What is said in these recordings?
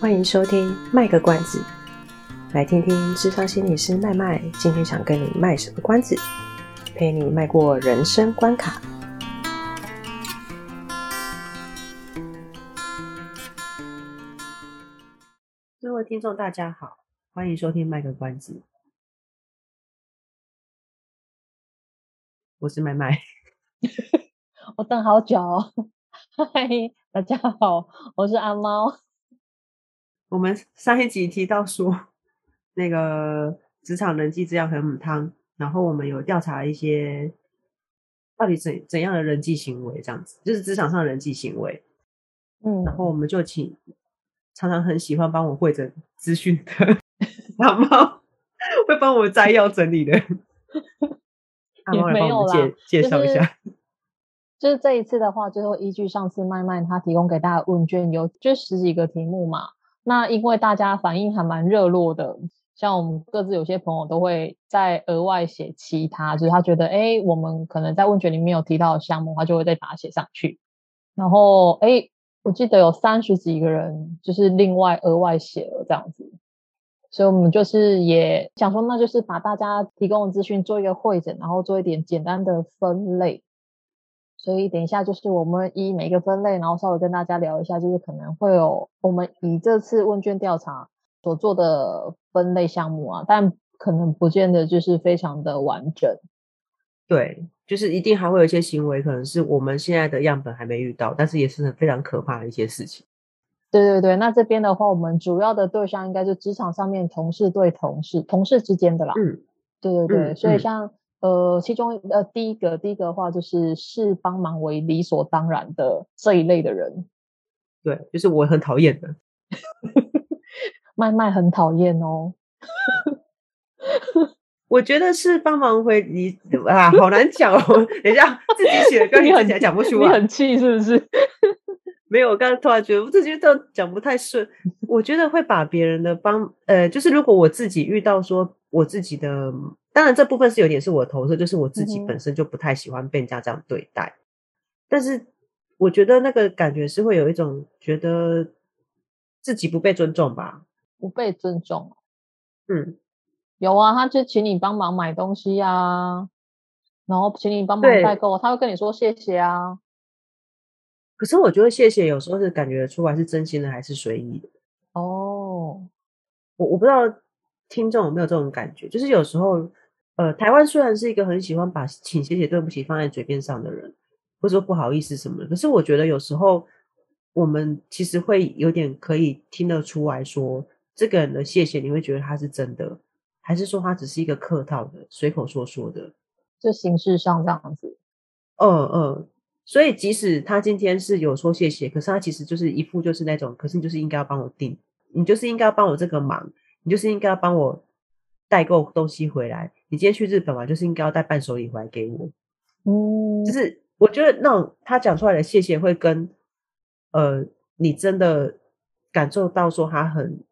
欢迎收听卖个关子，来听听智商心理师麦麦今天想跟你卖什么关子，陪你迈过人生关卡。各位听众，大家好，欢迎收听卖个关子，我是麦麦，我等好久哦。嗨，大家好，我是阿猫。我们上一集提到说，那个职场人际这样很母汤，然后我们有调查一些到底怎怎样的人际行为，这样子就是职场上人际行为。嗯，然后我们就请常常很喜欢帮我汇整资讯的阿猫，会帮我摘要整理的阿猫来帮我们介介绍一下。就是这一次的话，最后依据上次麦麦他提供给大家问卷，有就十几个题目嘛。那因为大家反应还蛮热络的，像我们各自有些朋友都会再额外写其他，就是他觉得哎，我们可能在问卷里面有提到的项目，他就会再把它写上去。然后哎，我记得有三十几个人就是另外额外写了这样子，所以我们就是也想说，那就是把大家提供的资讯做一个汇整，然后做一点简单的分类。所以等一下就是我们以每个分类，然后稍微跟大家聊一下，就是可能会有我们以这次问卷调查所做的分类项目啊，但可能不见得就是非常的完整。对，就是一定还会有一些行为，可能是我们现在的样本还没遇到，但是也是很非常可怕的一些事情。对对对，那这边的话，我们主要的对象应该就职场上面同事对同事、同事之间的啦。嗯，对对对，嗯、所以像。嗯呃，其中呃，第一个第一个的话就是视帮忙为理所当然的这一类的人，对，就是我很讨厌的，麦麦很讨厌哦。我觉得是帮忙回理啊，好难讲哦。等一下，自己写的歌你很讲不出来，你很气是不是？没有，我刚刚突然觉得我自己都讲不太顺。我觉得会把别人的帮呃，就是如果我自己遇到说我自己的。当然，这部分是有点是我的投射，就是我自己本身就不太喜欢被人家这样对待。嗯、但是，我觉得那个感觉是会有一种觉得自己不被尊重吧？不被尊重。嗯，有啊，他就请你帮忙买东西啊，然后请你帮忙代购，他会跟你说谢谢啊。可是我觉得谢谢有时候是感觉出来是真心的还是随意的。哦，我我不知道听众有没有这种感觉，就是有时候。呃，台湾虽然是一个很喜欢把请、谢谢、对不起放在嘴边上的人，或者说不好意思什么的，可是我觉得有时候我们其实会有点可以听得出来说，这个人的谢谢，你会觉得他是真的，还是说他只是一个客套的、随口说说的？就形式上这样子。嗯嗯，所以即使他今天是有说谢谢，可是他其实就是一副就是那种，可是你就是应该要帮我订，你就是应该要帮我这个忙，你就是应该要帮我代购东西回来。你今天去日本嘛，就是应该要带伴手礼回来给我。嗯，就是我觉得那种他讲出来的谢谢，会跟呃你真的感受到说他很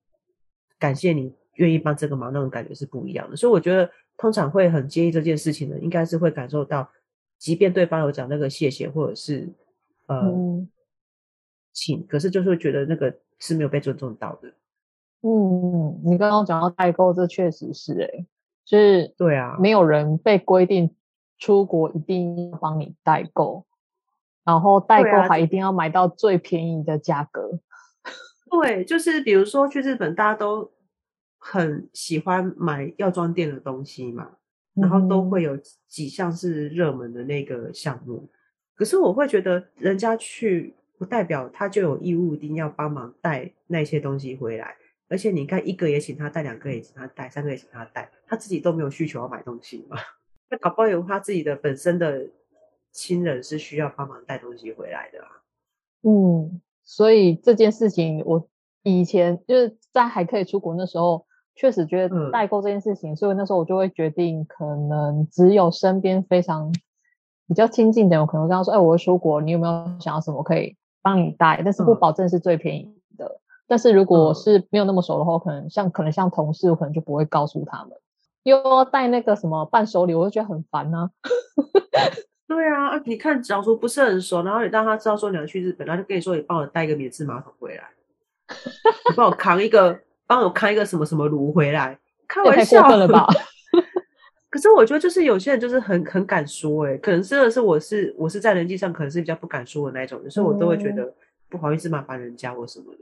感谢你愿意帮这个忙那种感觉是不一样的。所以我觉得通常会很介意这件事情的，应该是会感受到，即便对方有讲那个谢谢或者是呃、嗯、请，可是就是会觉得那个是没有被尊重到的。嗯，你刚刚讲到代购，这确实是哎、欸就是对啊，没有人被规定出国一定要帮你代购，然后代购还一定要买到最便宜的价格。对，就是比如说去日本，大家都很喜欢买药妆店的东西嘛，然后都会有几项是热门的那个项目。可是我会觉得，人家去不代表他就有义务一定要帮忙带那些东西回来。而且你看，一个也请他带，两个也请他带，三个也请他带，他自己都没有需求要买东西嘛？那搞不好有他自己的本身的亲人是需要帮忙带东西回来的啊。嗯，所以这件事情，我以前就是在还可以出国那时候，确实觉得代购这件事情，嗯，所以那时候我就会决定，可能只有身边非常比较亲近的人，我可能跟他说：“哎，我会出国，你有没有想要什么可以帮你带？但是不保证是最便宜的。嗯”但是如果是没有那么熟的话，可能像可能像同事，我可能就不会告诉他们，又要带那个什么伴手礼，我就觉得很烦呢、啊。对啊，你看，假如说不是很熟，然后你让他知道说你要去日本，他就跟你说你帮我带一个免治马桶回来，你帮我扛一个，帮我开一个什么什么炉回来，开玩笑过分了吧？可是我觉得就是有些人就是很很敢说、欸，哎，可能真的是我是我是在人际上可能是比较不敢说的那一种，所以我都会觉得不好意思麻烦人家或什么的。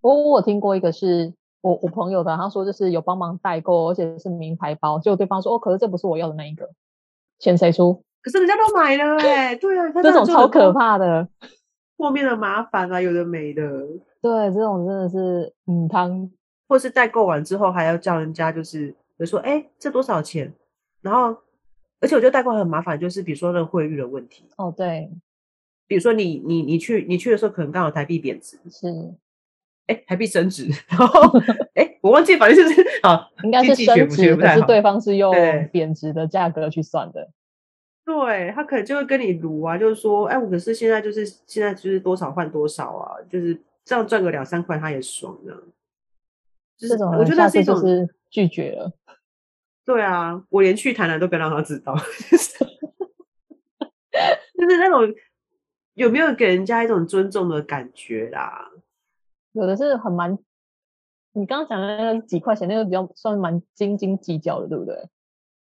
我我听过一个是我我朋友的，他说就是有帮忙代购，而且是名牌包，结果对方说哦，可是这不是我要的那一个，钱谁出？可是人家都买了哎、欸，对啊，这种超可怕的，后面的麻烦啊，有的没的。对，这种真的是嗯，汤，或是代购完之后还要叫人家就是，比如说哎，这多少钱？然后，而且我觉得代购很麻烦，就是比如说那个汇率的问题。哦，对，比如说你你你去你去的时候，可能刚好台币贬值，是，哎，台币升值，然后哎，我忘记，反正就是 啊，应该是升值，可是对方是用贬值的价格去算的。对，他可能就会跟你撸啊，就是说，哎，我可是现在就是现在就是多少换多少啊，就是这样赚个两三块，他也爽的。这种我觉得是一种拒绝了。对啊，我连去台南都不要让他知道，就是那种有没有给人家一种尊重的感觉啦？有的是很蛮，你刚刚讲的那个几块钱，那个比较算蛮斤斤计较的，对不对？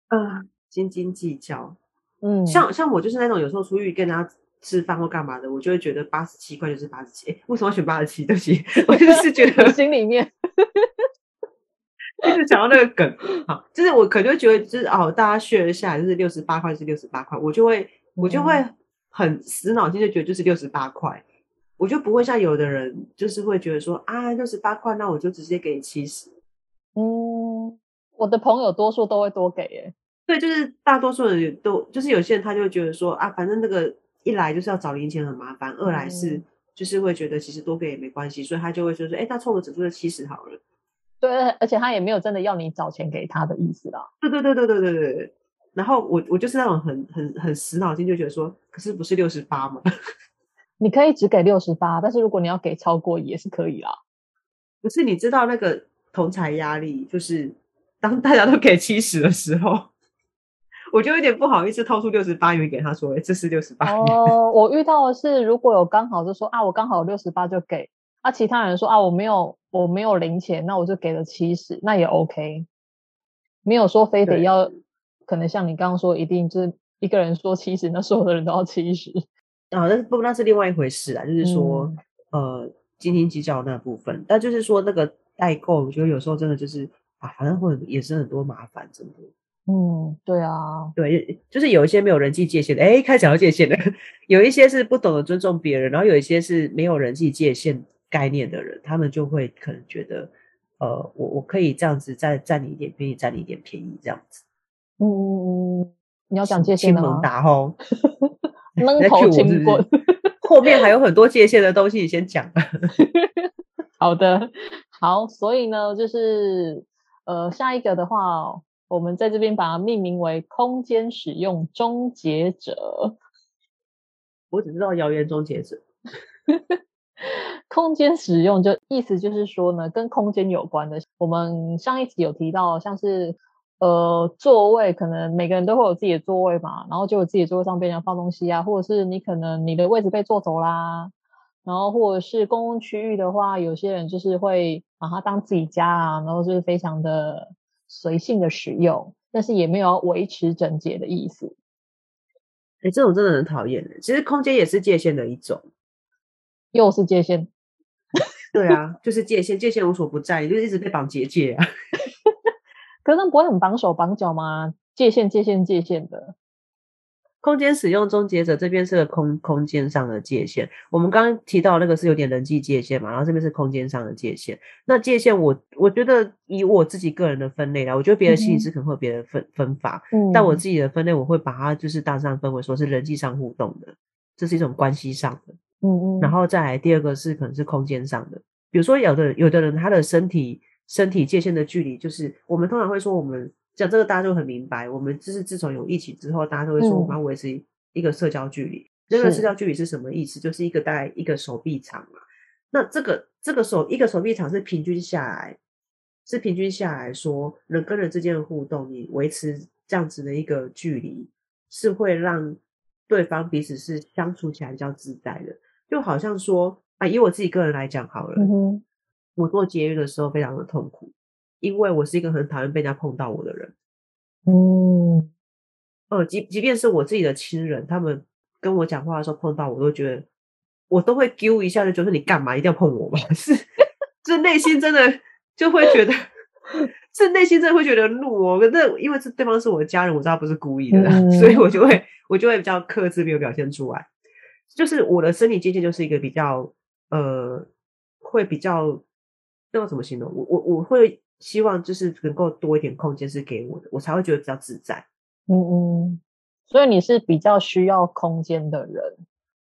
嗯，斤斤计较。嗯，像像我就是那种有时候出去跟人家吃饭或干嘛的，我就会觉得八十七块就是八十七。哎，为什么要选八十七？对不起，我就是觉得心里面 一直想到那个梗。好，就是我可能就觉得就是哦，大家 share 下来就是六十八块是六十八块，我就会我就会很死脑筋就觉得就是六十八块，我就不会像有的人就是会觉得说啊六十八块，那我就直接给你七十。嗯，我的朋友多数都会多给耶。对，就是大多数人都，就是有些人他就会觉得说啊，反正那个一来就是要找零钱很麻烦，二来是就是会觉得其实多给也没关系，所以他就会说说，哎，他凑个整数就七十好了。对，而且他也没有真的要你找钱给他的意思啦。对对对对对对对。然后我我就是那种很很很死脑筋，就觉得说，可是不是六十八吗？你可以只给六十八，但是如果你要给超过也是可以啦。可是你知道那个同财压力，就是当大家都给七十的时候。我就有点不好意思掏出六十八元给他说，哎，这是六十八。哦，我遇到的是，如果有刚好就说啊，我刚好有六十八就给。啊，其他人说啊，我没有，我没有零钱，那我就给了七十，那也 OK。没有说非得要，可能像你刚刚说，一定就是一个人说七十，那所有的人都要七十。啊，那不，那是另外一回事啊，就是说，嗯、呃，斤斤计较那部分。但就是说，那个代购，我觉得有时候真的就是啊，反正会也是很多麻烦，真的。嗯，对啊，对，就是有一些没有人际界限的，哎，开始要界限的，有一些是不懂得尊重别人，然后有一些是没有人际界限概念的人，他们就会可能觉得，呃，我我可以这样子再占你一点便宜，占你一点便宜这样子。嗯嗯嗯，你要讲界限吗？猛打吼，闷头轻滚，后面还有很多界限的东西，你先讲。好的，好，所以呢，就是呃，下一个的话。我们在这边把它命名为“空间使用终结者”。我只知道谣言终结者。空间使用就意思就是说呢，跟空间有关的。我们上一集有提到，像是呃座位，可能每个人都会有自己的座位嘛，然后就有自己的座位上被人放东西啊，或者是你可能你的位置被坐走啦，然后或者是公共区域的话，有些人就是会把它当自己家啊，然后就是非常的。随性的使用，但是也没有维持整洁的意思。哎、欸，这种真的很讨厌。其实空间也是界限的一种，又是界限。对啊，就是界限，界限无所不在，就是一直被绑结界啊。可是不会很绑手绑脚吗？界限，界限，界限的。空间使用终结者这边是个空空间上的界限，我们刚刚提到那个是有点人际界限嘛，然后这边是空间上的界限。那界限我我觉得以我自己个人的分类啦，我觉得别的心理师可能会有别的分、嗯、分法，嗯，但我自己的分类我会把它就是大致上分为说是人际上互动的，这是一种关系上的，嗯嗯，然后再来第二个是可能是空间上的，比如说有的有的人他的身体身体界限的距离，就是我们通常会说我们。讲这个大家就很明白，我们就是自从有疫情之后，大家都会说我们要维持一个社交距离。这、嗯、个社交距离是什么意思？就是一个大概一个手臂长嘛。那这个这个手一个手臂长是平均下来，是平均下来说人跟人之间的互动，你维持这样子的一个距离，是会让对方彼此是相处起来比较自在的。就好像说啊，以我自己个人来讲好了，嗯、我做节约的时候非常的痛苦，因为我是一个很讨厌被人家碰到我的人。嗯，呃，即即便是我自己的亲人，他们跟我讲话的时候碰到我，都觉得我都会丢一下，就觉得你干嘛一定要碰我吗？是，这内心真的就会觉得，是内心真的会觉得怒哦。可是因为这对方是我的家人，我知道不是故意的，嗯、所以我就会我就会比较克制，没有表现出来。就是我的身体界限就是一个比较呃，会比较。那要怎么形容？我我我会希望就是能够多一点空间是给我的，我才会觉得比较自在。嗯嗯，所以你是比较需要空间的人。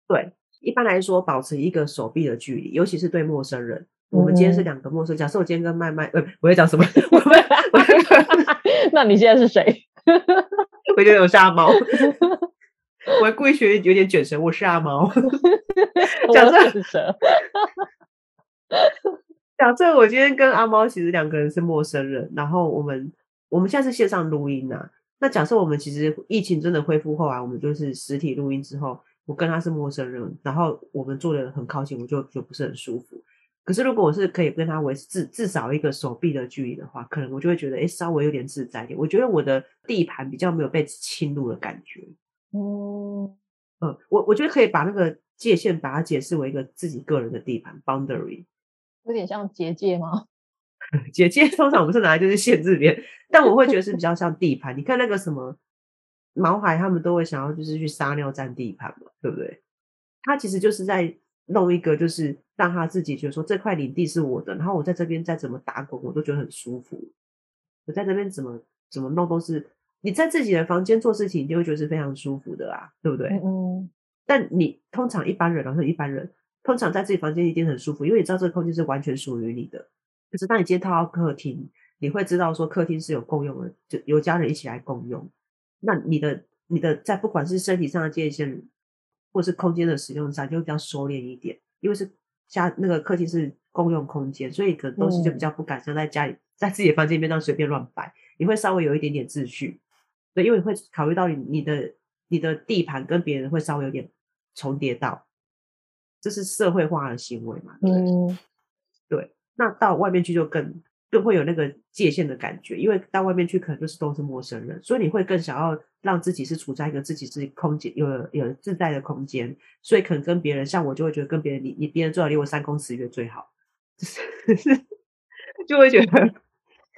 对，一般来说，保持一个手臂的距离，尤其是对陌生人。我们今天是两个陌生人，假设我今天跟麦麦，呃，我在讲什么？我们，那你现在是谁？我觉得我是阿猫。我还故意学有点卷舌，我是阿猫。假设。假设我今天跟阿猫其实两个人是陌生人，然后我们我们现在是线上录音啊。那假设我们其实疫情真的恢复后来，我们就是实体录音之后，我跟他是陌生人，然后我们坐得很靠近，我就就不是很舒服。可是如果我是可以跟他维持至至少一个手臂的距离的话，可能我就会觉得哎，稍微有点自在一点。我觉得我的地盘比较没有被侵入的感觉。嗯嗯，我我觉得可以把那个界限把它解释为一个自己个人的地盘 boundary。有点像结界吗？结界通常我们是拿来就是限制别人，但我会觉得是比较像地盘。你看那个什么毛孩，他们都会想要就是去撒尿占地盘嘛，对不对？他其实就是在弄一个，就是让他自己觉得说这块领地是我的，然后我在这边再怎么打滚，我都觉得很舒服。我在这边怎么怎么弄都是你在自己的房间做事情，你就会觉得是非常舒服的啊，对不对？嗯。但你通常一般人，然后一般人。通常在自己房间一定很舒服，因为你知道这个空间是完全属于你的。可是当你今天套到客厅，你会知道说客厅是有共用的，就由家人一起来共用。那你的你的在不管是身体上的界限，或是空间的使用上，就会比较收敛一点。因为是家那个客厅是共用空间，所以可能东西就比较不敢像在家里，在自己的房间里面这样随便乱摆。你会稍微有一点点秩序，对，因为你会考虑到你你的你的地盘跟别人会稍微有点重叠到。这是社会化的行为嘛？对，嗯，对。那到外面去就更更会有那个界限的感觉，因为到外面去可能就是都是陌生人，所以你会更想要让自己是处在一个自己自己空间有有自在的空间，所以可能跟别人，像我就会觉得跟别人，你你别人最好离我三公尺远最好，就是就会觉得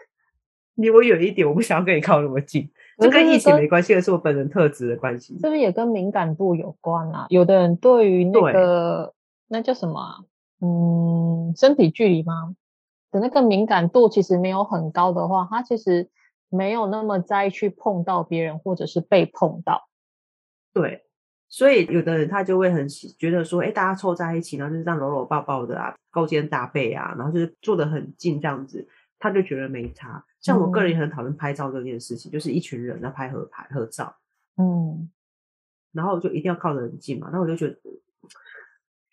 离我远一点，我不想要跟你靠那么近。这跟疫情没关系，而是我本人特质的关系。是不是也跟敏感度有关啊？有的人对于那个那叫什么啊？嗯，身体距离吗？的那个敏感度其实没有很高的话，他其实没有那么在意去碰到别人，或者是被碰到。对，所以有的人他就会很觉得说，哎，大家凑在一起，然后就是这样搂搂抱抱的啊，勾肩搭背啊，然后就是坐得很近这样子，他就觉得没差。像我个人也很讨厌拍照这件事情，嗯、就是一群人在拍合拍合照，嗯，然后就一定要靠得很近嘛，那我就觉得，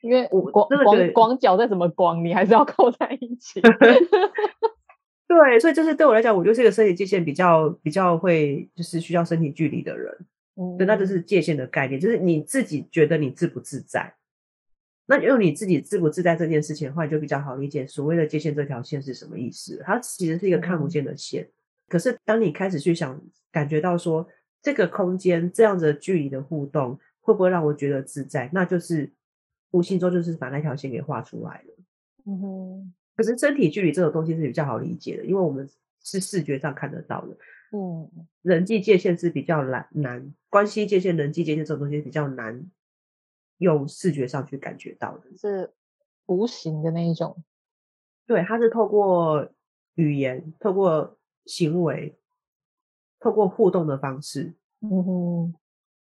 因为我光光广角再怎么广，你还是要靠在一起。对，所以就是对我来讲，我就是一个身体界限比较比较会就是需要身体距离的人，嗯，对，那就是界限的概念，就是你自己觉得你自不自在。那用你自己自不自在这件事情的话，你就比较好理解所谓的界限这条线是什么意思。它其实是一个看不见的线，嗯、可是当你开始去想，感觉到说这个空间这样子的距离的互动会不会让我觉得自在，那就是无形中就是把那条线给画出来了。嗯哼。可是身体距离这种东西是比较好理解的，因为我们是视觉上看得到的。嗯。人际界限是比较难难，关系界限、人际界限这种东西比较难。用视觉上去感觉到的是无形的那一种，对，它是透过语言、透过行为、透过互动的方式，嗯哼，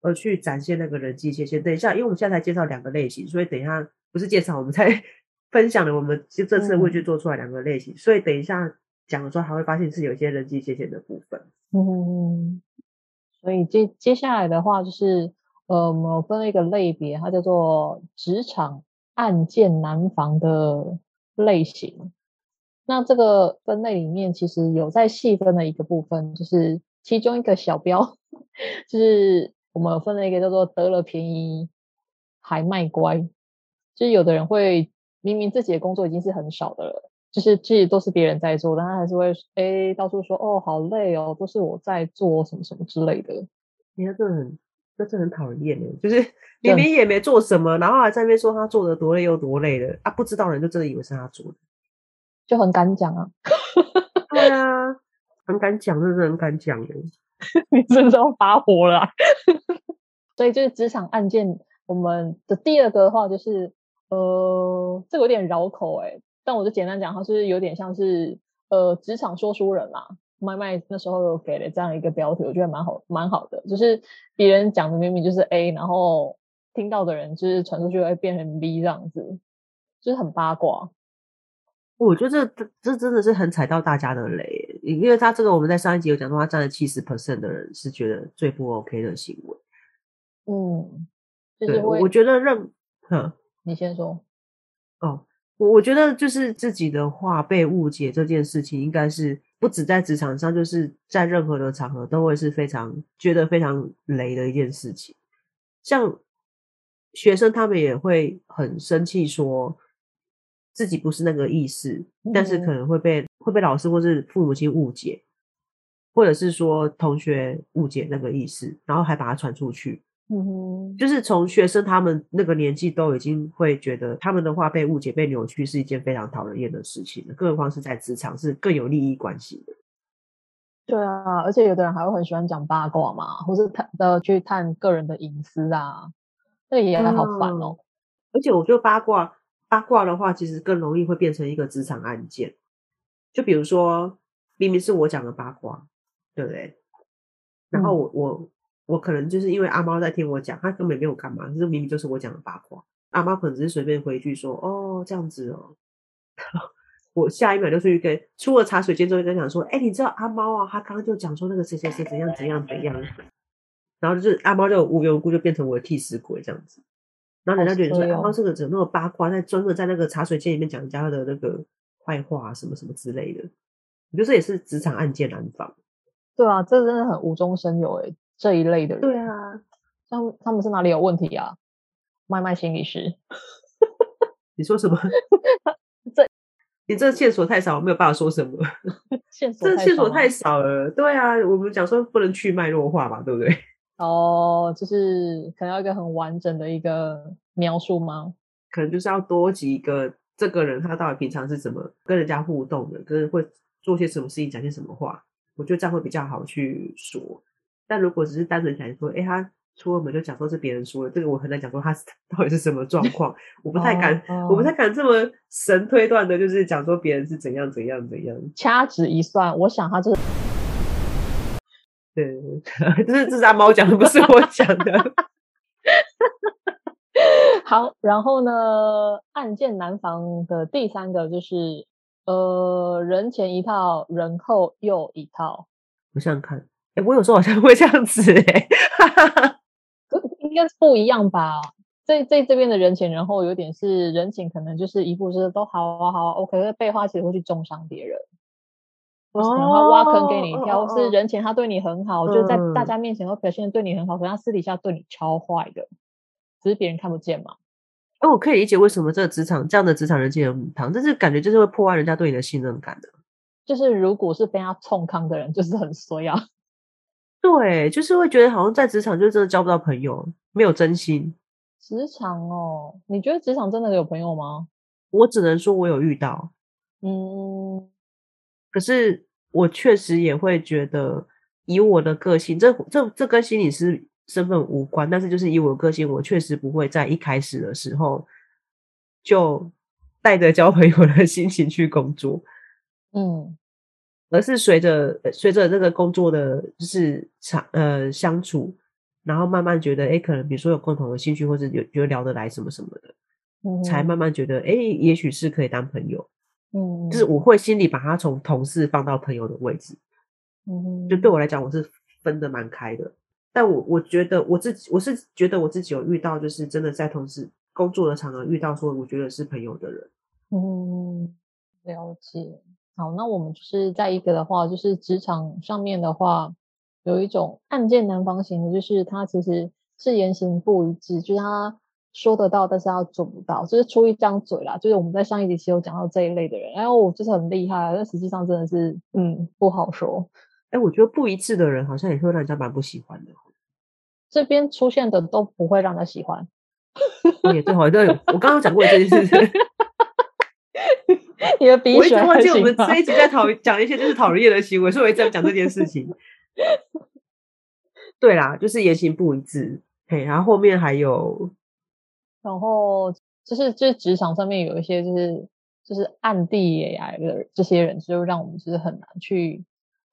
而去展现那个人际界限。等一下，因为我们现在才介绍两个类型，所以等一下不是介绍，我们才 分享了我们就这次会去做出来两个类型，嗯、所以等一下讲的时候还会发现是有一些人际界限的部分。嗯哼，所以接接下来的话就是。呃，我们分了一个类别，它叫做职场暗箭难防的类型。那这个分类里面，其实有在细分的一个部分，就是其中一个小标，就是我们分了一个叫做得了便宜还卖乖。就是有的人会明明自己的工作已经是很少的了，就是其实都是别人在做，但他还是会哎到处说哦好累哦，都是我在做什么什么之类的。你看这很，这真很讨厌的，就是明明也没做什么，然后还在那边说他做的多累又多累的啊，不知道人就真的以为是他做的，就很敢讲啊。对啊，很敢讲，真的很敢讲的。你真的要发火了，所以就是职场案件，我们的第二个的话就是，呃，这个有点绕口哎，但我就简单讲，它是有点像是呃职场说书人啦。麦麦那时候有给了这样一个标题，我觉得蛮好，蛮好的，就是别人讲的明明就是 A，然后听到的人就是传出去会变成 B 这样子，就是很八卦。我觉得这这真的是很踩到大家的雷，因为他这个我们在上一集有讲到，他占了七十 percent 的人是觉得最不 OK 的行为。嗯，就是对，我觉得任，哼，你先说。哦，我我觉得就是自己的话被误解这件事情，应该是不止在职场上，就是在任何的场合都会是非常觉得非常雷的一件事情。像学生他们也会很生气说。自己不是那个意思，但是可能会被、嗯、会被老师或是父母亲误解，或者是说同学误解那个意思，然后还把它传出去。嗯哼，就是从学生他们那个年纪都已经会觉得他们的话被误解、被扭曲是一件非常讨人厌的事情了，更何况是在职场是更有利益关系的。对啊，而且有的人还会很喜欢讲八卦嘛，或是探的去探个人的隐私啊，这也好烦哦、嗯。而且我觉得八卦。八卦的话，其实更容易会变成一个职场案件。就比如说，明明是我讲的八卦，对不对？然后我、嗯、我我可能就是因为阿猫在听我讲，他根本没有干嘛，可是明明就是我讲的八卦。阿猫可能只是随便回一句说：“哦，这样子哦。”我下一秒就出去跟出了茶水间之后跟他讲说：“哎，你知道阿猫啊？他刚刚就讲说那个谁谁谁怎样怎样怎样。”然后就是阿猫就无缘无故就变成我的替死鬼这样子。然后人家觉得说，阿猫这个怎么那么八卦，在专门在那个茶水间里面讲人家的那个坏话，什么什么之类的。我觉得这也是职场案件难防。对啊，这真的很无中生有诶，这一类的人。对啊，像他们是哪里有问题啊？麦麦心理师，你说什么？这 你这线索太少，我没有办法说什么。线索这线索太少了。对啊，我们讲说不能去脉络化嘛，对不对？哦，就是可能要一个很完整的一个描述吗？可能就是要多几个这个人他到底平常是怎么跟人家互动的，跟会做些什么事情，讲些什么话，我觉得这样会比较好去说。但如果只是单纯讲说，哎，他出了门就讲说是别人说的，这个我很难讲说他 到底是什么状况，我不太敢，哦、我不太敢这么神推断的，就是讲说别人是怎样怎样怎样。掐指一算，我想他 就 是。对，这是这是阿猫讲的，不是我讲的。好，然后呢，案件难防的第三个就是，呃，人前一套，人后又一套。我想想看，哎，我有时候好像会这样子，哎，应该是不一样吧？在在这边的人前人后，有点是人情可能就是一步是都好啊好啊，OK，背后其实会去重伤别人。然后挖坑给你跳，或是人前他对你很好，哦、就在大家面前都表现对你很好，可是他私底下对你超坏的，只是别人看不见嘛。哦，我可以理解为什么这个职场这样的职场人际很母汤，但是感觉就是会破坏人家对你的信任感的。就是如果是被他冲康的人，就是很衰啊。对，就是会觉得好像在职场就真的交不到朋友，没有真心。职场哦，你觉得职场真的有朋友吗？我只能说我有遇到，嗯，可是。我确实也会觉得，以我的个性，这这这跟心理师身份无关，但是就是以我的个性，我确实不会在一开始的时候就带着交朋友的心情去工作，嗯，而是随着随着这个工作的就是长呃相处，然后慢慢觉得，哎，可能比如说有共同的兴趣，或者有觉得聊得来什么什么的，嗯，才慢慢觉得，哎，也许是可以当朋友。嗯，就是我会心里把他从同事放到朋友的位置，嗯，就对我来讲，我是分的蛮开的。但我我觉得我自己，我是觉得我自己有遇到，就是真的在同事工作的场合遇到说，我觉得是朋友的人。嗯，了解。好，那我们就是在一个的话，就是职场上面的话，有一种案件难方型的，就是他其实是言行不一致，就是他。说得到，但是他做不到，就是出一张嘴啦。就是我们在上一集其实有讲到这一类的人，哎，我就是很厉害，但实际上真的是，嗯，不好说。哎，我觉得不一致的人好像也会让人家蛮不喜欢的。这边出现的都不会让他喜欢。也对，好像我刚刚讲过这件事情。你的鼻血，我一直忘记我们这一直在讨讲一些就是讨人厌的行为，所以我一直在讲这件事情。对啦，就是言行不一致。嘿，然后后面还有。然后就是，就是职场上面有一些，就是就是暗地也来的这些人，就让我们就是很难去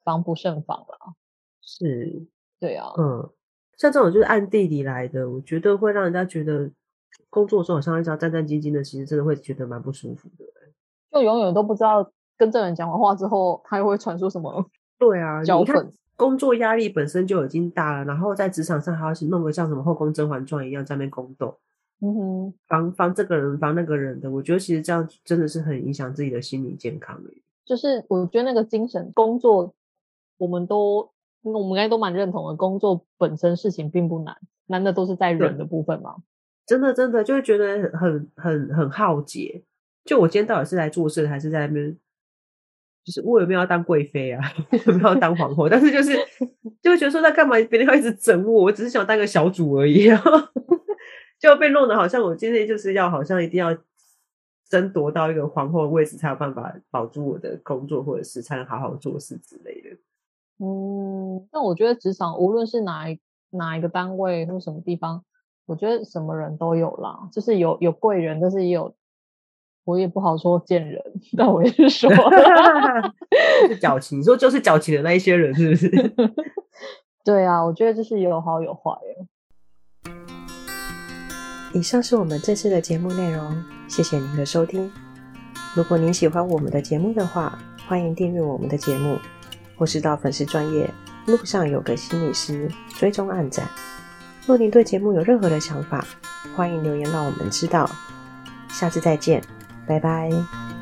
防不胜防了。是，对啊，嗯，像这种就是暗地里来的，我觉得会让人家觉得工作的时候好像一直要战战兢兢的，其实真的会觉得蛮不舒服的。就永远都不知道跟这人讲完话之后，他又会传出什么？对啊，你看工作压力本身就已经大了，然后在职场上还要去弄个像什么《后宫甄嬛传》一样在那边宫斗。嗯哼，防防这个人，防那个人的，我觉得其实这样真的是很影响自己的心理健康的。就是我觉得那个精神工作，我们都我们应该都蛮认同的。工作本身事情并不难，难的都是在人的部分嘛。真的真的就会觉得很很很耗竭。就我今天到底是来做事，还是在那边？就是我有没有要当贵妃啊？有没有要当皇后？但是就是就会觉得说，那干嘛别人要一直整我？我只是想当个小主而已啊。就被弄得好像我今天就是要好像一定要争夺到一个皇后的位置才有办法保住我的工作，或者是才能好好做事之类的。嗯，那我觉得职场无论是哪一哪一个单位或什么地方，我觉得什么人都有啦，就是有有贵人，但是也有我也不好说见人，但我也是说 是矫情，你说就是矫情的那一些人是不是？对啊，我觉得就是有好有坏耶。以上是我们这次的节目内容，谢谢您的收听。如果您喜欢我们的节目的话，欢迎订阅我们的节目，或是到粉丝专业路上有个心理师追踪暗赞。若您对节目有任何的想法，欢迎留言让我们知道。下次再见，拜拜。